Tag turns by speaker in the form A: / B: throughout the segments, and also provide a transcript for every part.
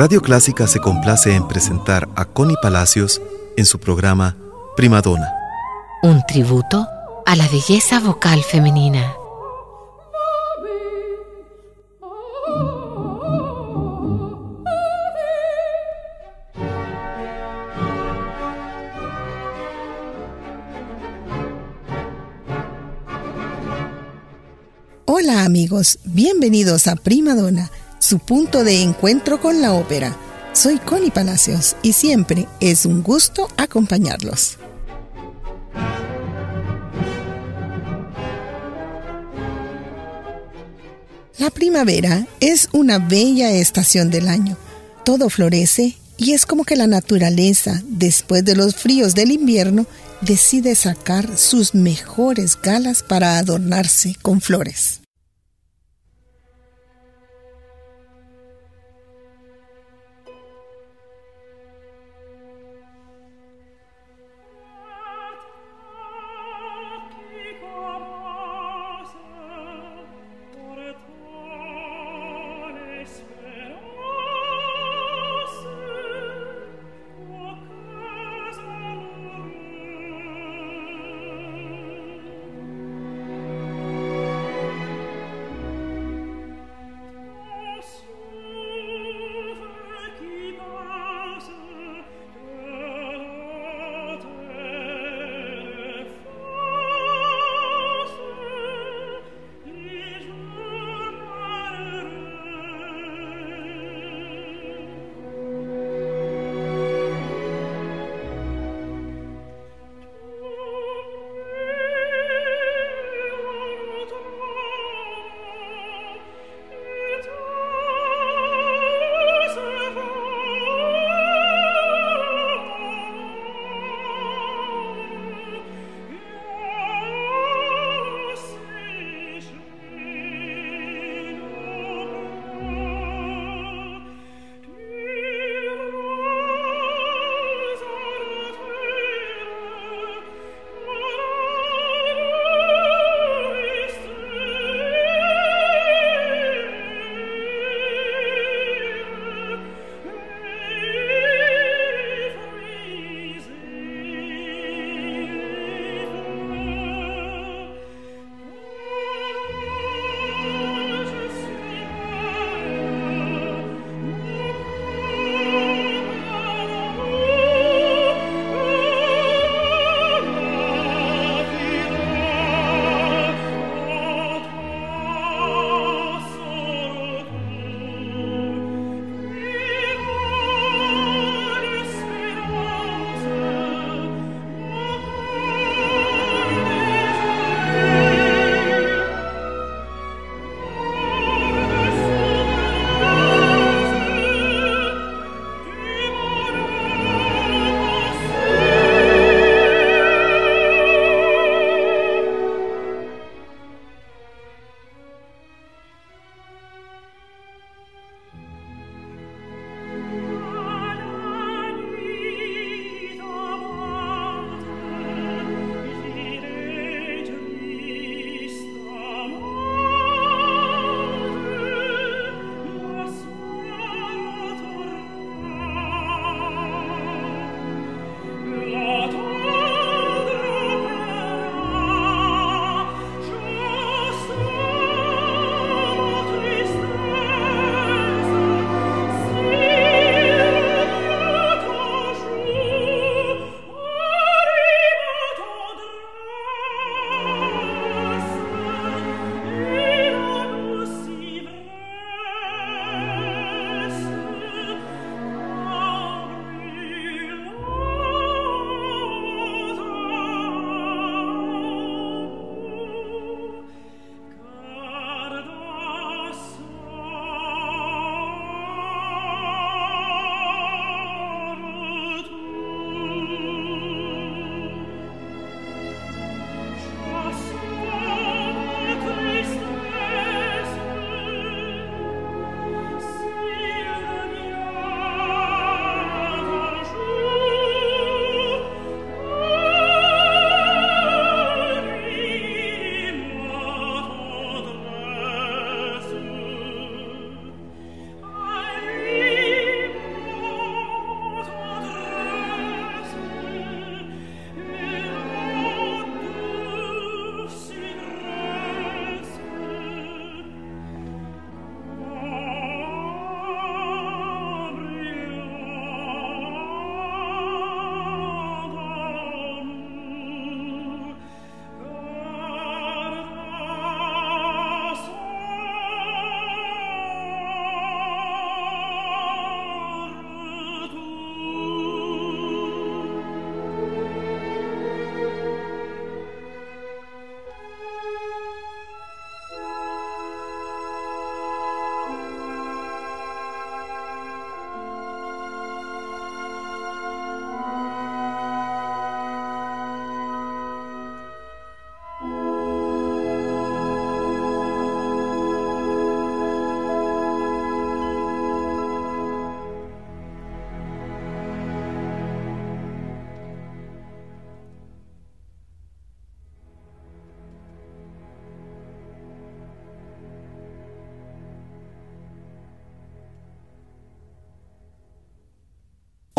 A: Radio Clásica se complace en presentar a Connie Palacios en su programa Primadona.
B: Un tributo a la belleza vocal femenina.
C: Hola amigos, bienvenidos a Primadona su punto de encuentro con la ópera. Soy Connie Palacios y siempre es un gusto acompañarlos. La primavera es una bella estación del año. Todo florece y es como que la naturaleza, después de los fríos del invierno, decide sacar sus mejores galas para adornarse con flores.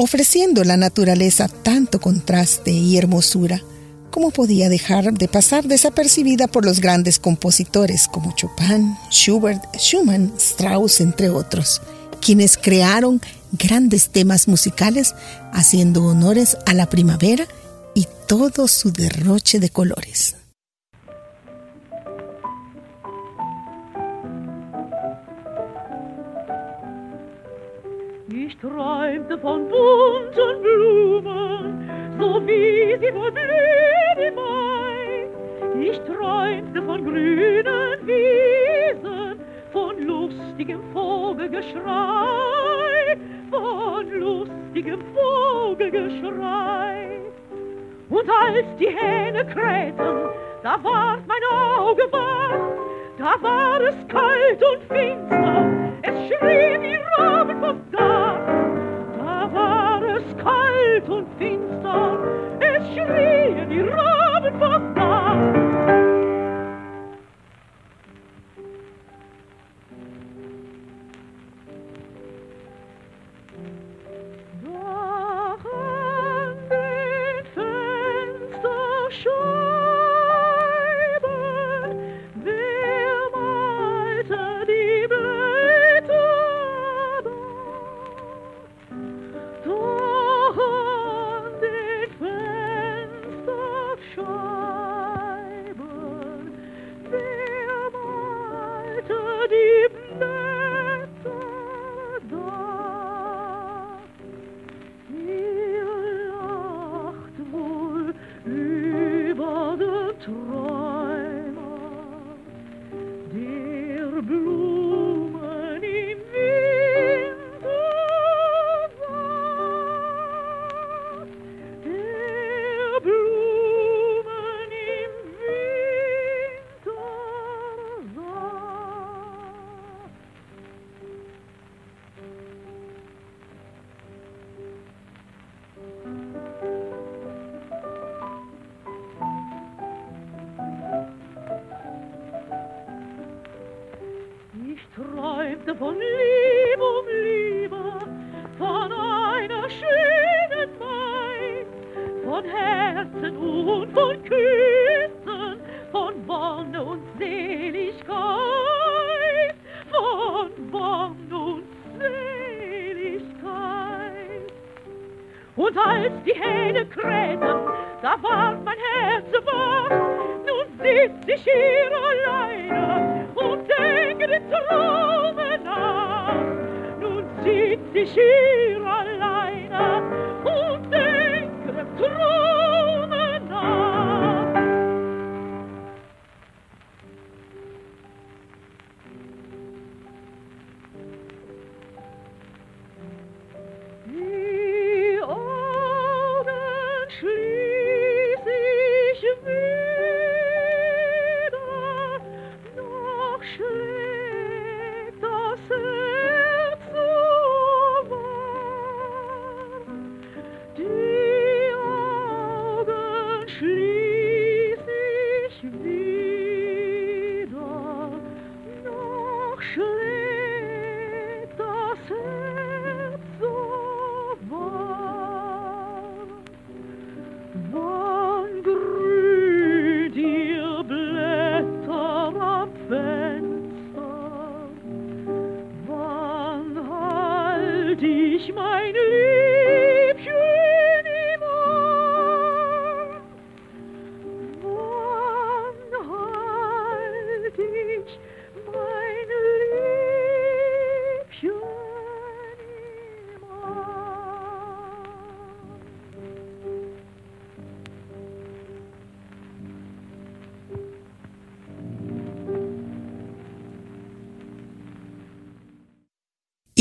C: Ofreciendo la naturaleza tanto contraste y hermosura, ¿cómo podía dejar de pasar desapercibida por los grandes compositores como Chopin, Schubert, Schumann, Strauss, entre otros, quienes crearon grandes temas musicales haciendo honores a la primavera y todo su derroche de colores.
D: Träumte von bunten Blumen, so wie sie wohl blühen im Mai. Ich träumte von grünen Wiesen, von lustigem Vogelgeschrei, von lustigem Vogelgeschrei. Und als die Hähne krähten, da ward mein Auge wach, da war es kalt und finster, es schrie von Herzen und von Küssen, von Wonne und Seligkeit, von Wonne und Seligkeit. Und als die Hähne krähten, da war mein Herz wach, nun sitz ich hier alleine und denke den Traume nach. Nun sitz ich hier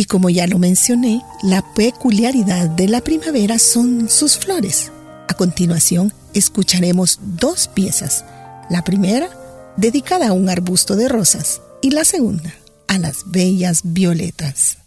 C: como ya lo mencioné, la peculiaridad de la primavera son sus flores. A continuación, escucharemos dos piezas. La primera, dedicada a un arbusto de rosas, y la segunda, a las bellas violetas.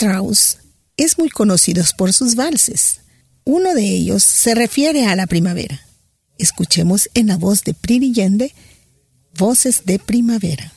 C: Strauss es muy conocido por sus valses. Uno de ellos se refiere a la primavera. Escuchemos en la voz de Priri Yende, Voces de Primavera.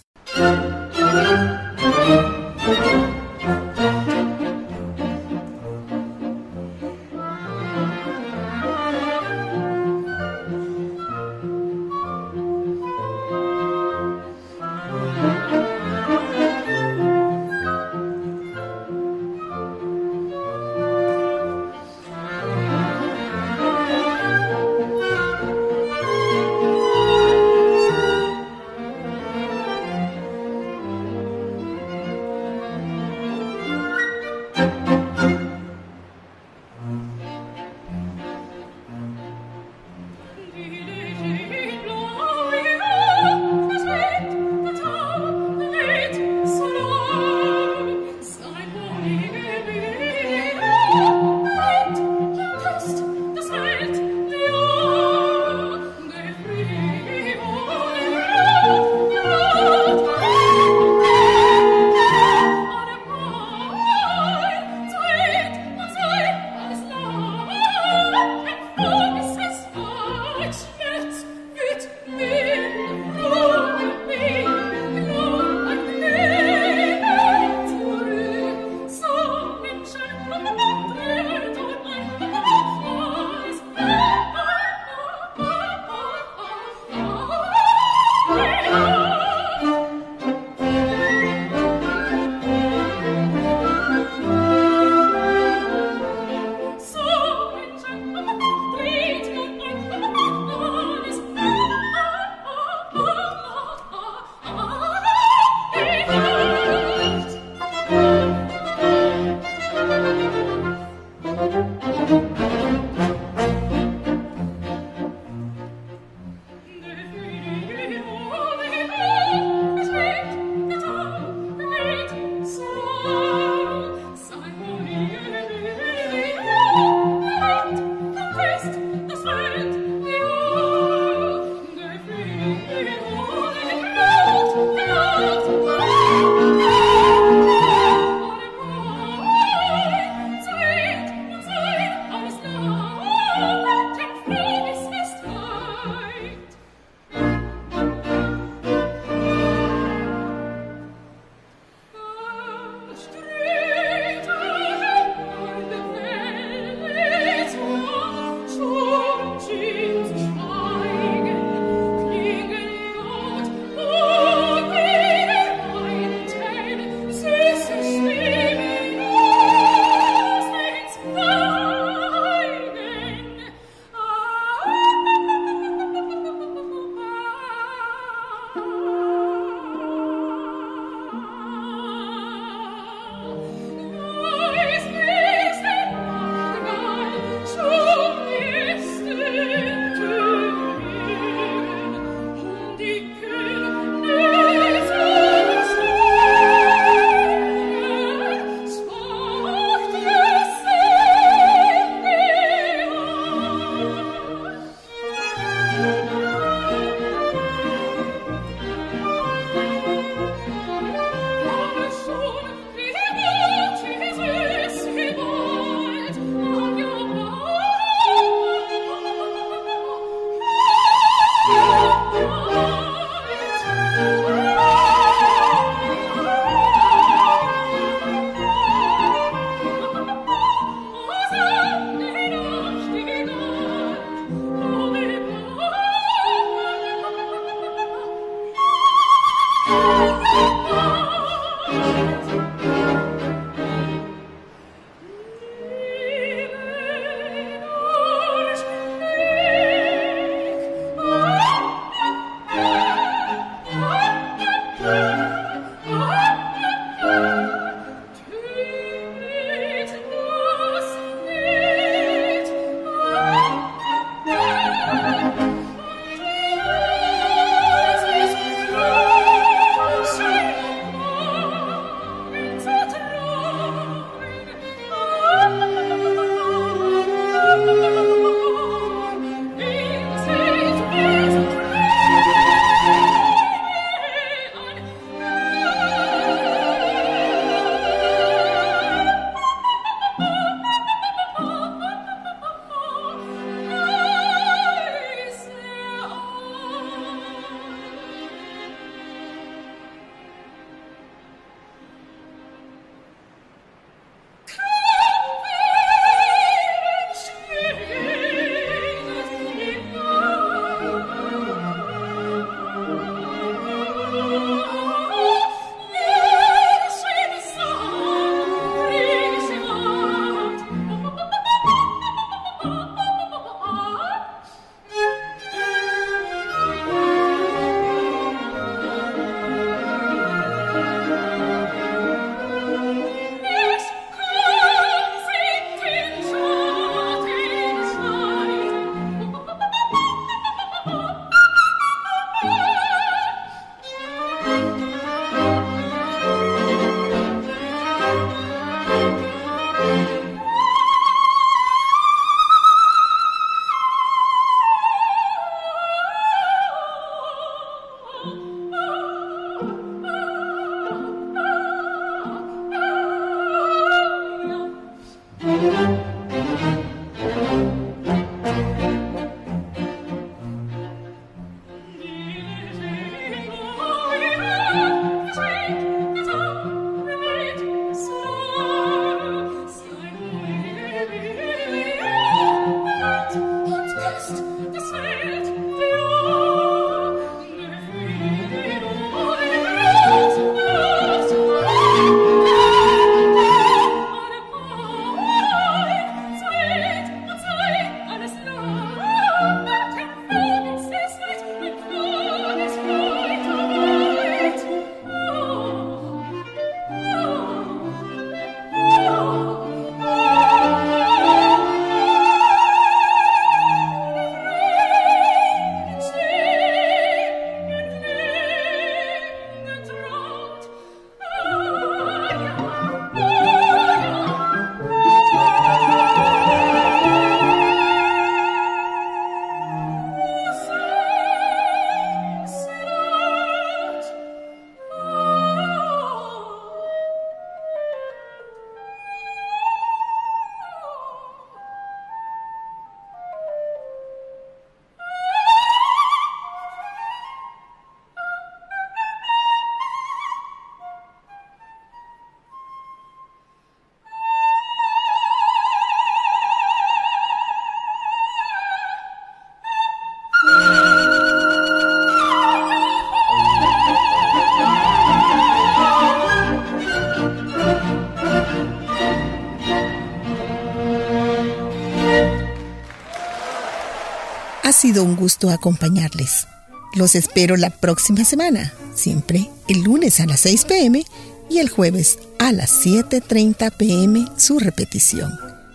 C: Sido un gusto acompañarles. Los espero la próxima semana, siempre el lunes a las 6 pm y el jueves a las 7.30 pm su repetición.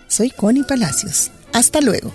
C: Soy Connie Palacios. Hasta luego.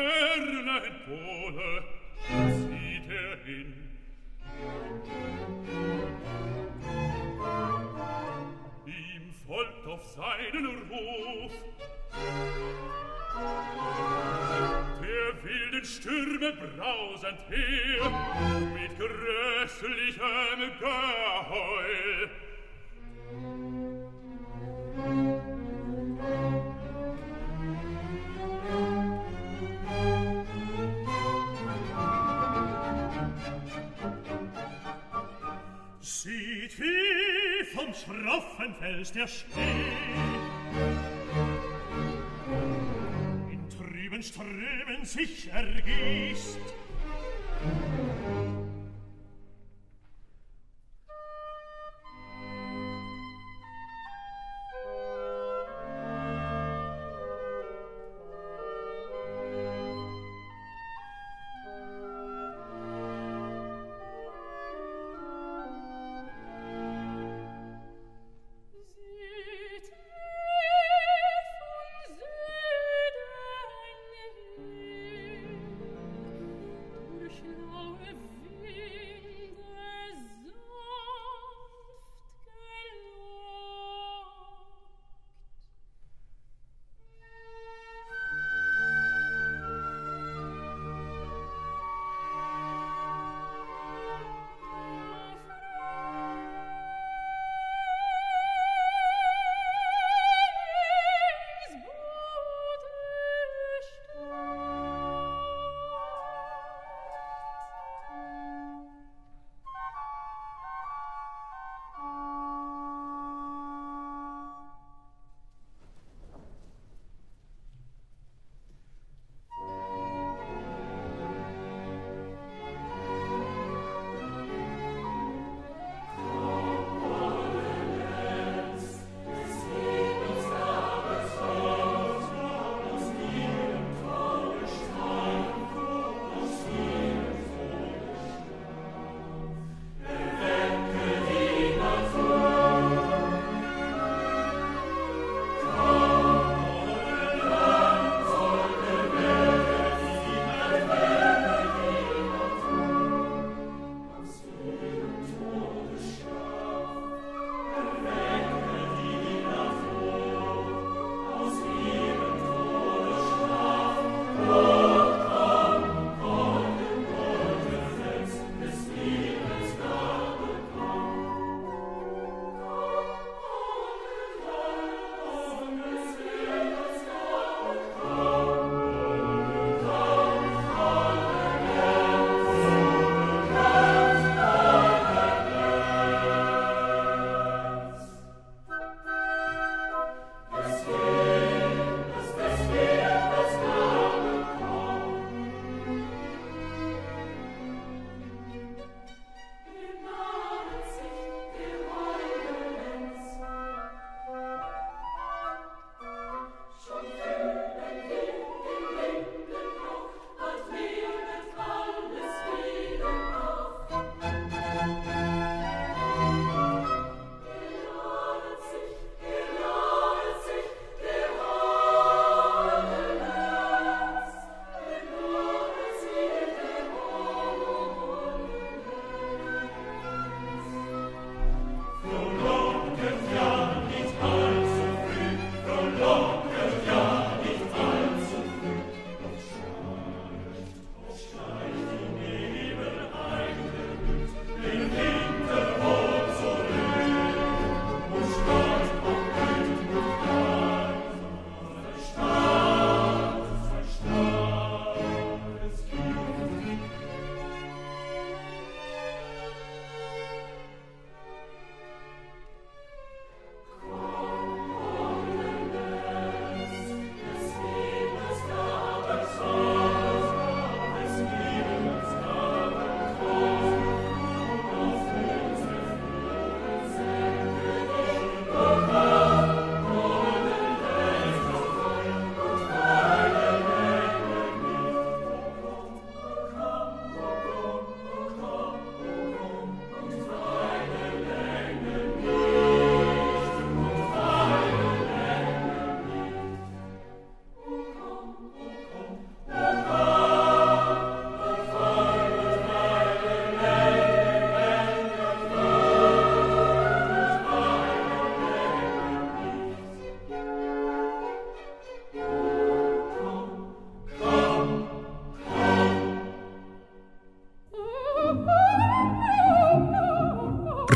E: Erne in Pole, zieht hin. Ihm folgt auf seinen Ruf, der wilden Stürme brausend her, mit grässlichem Geheul, schroffen fällt der Schnee. In trüben Strömen sich ergießt,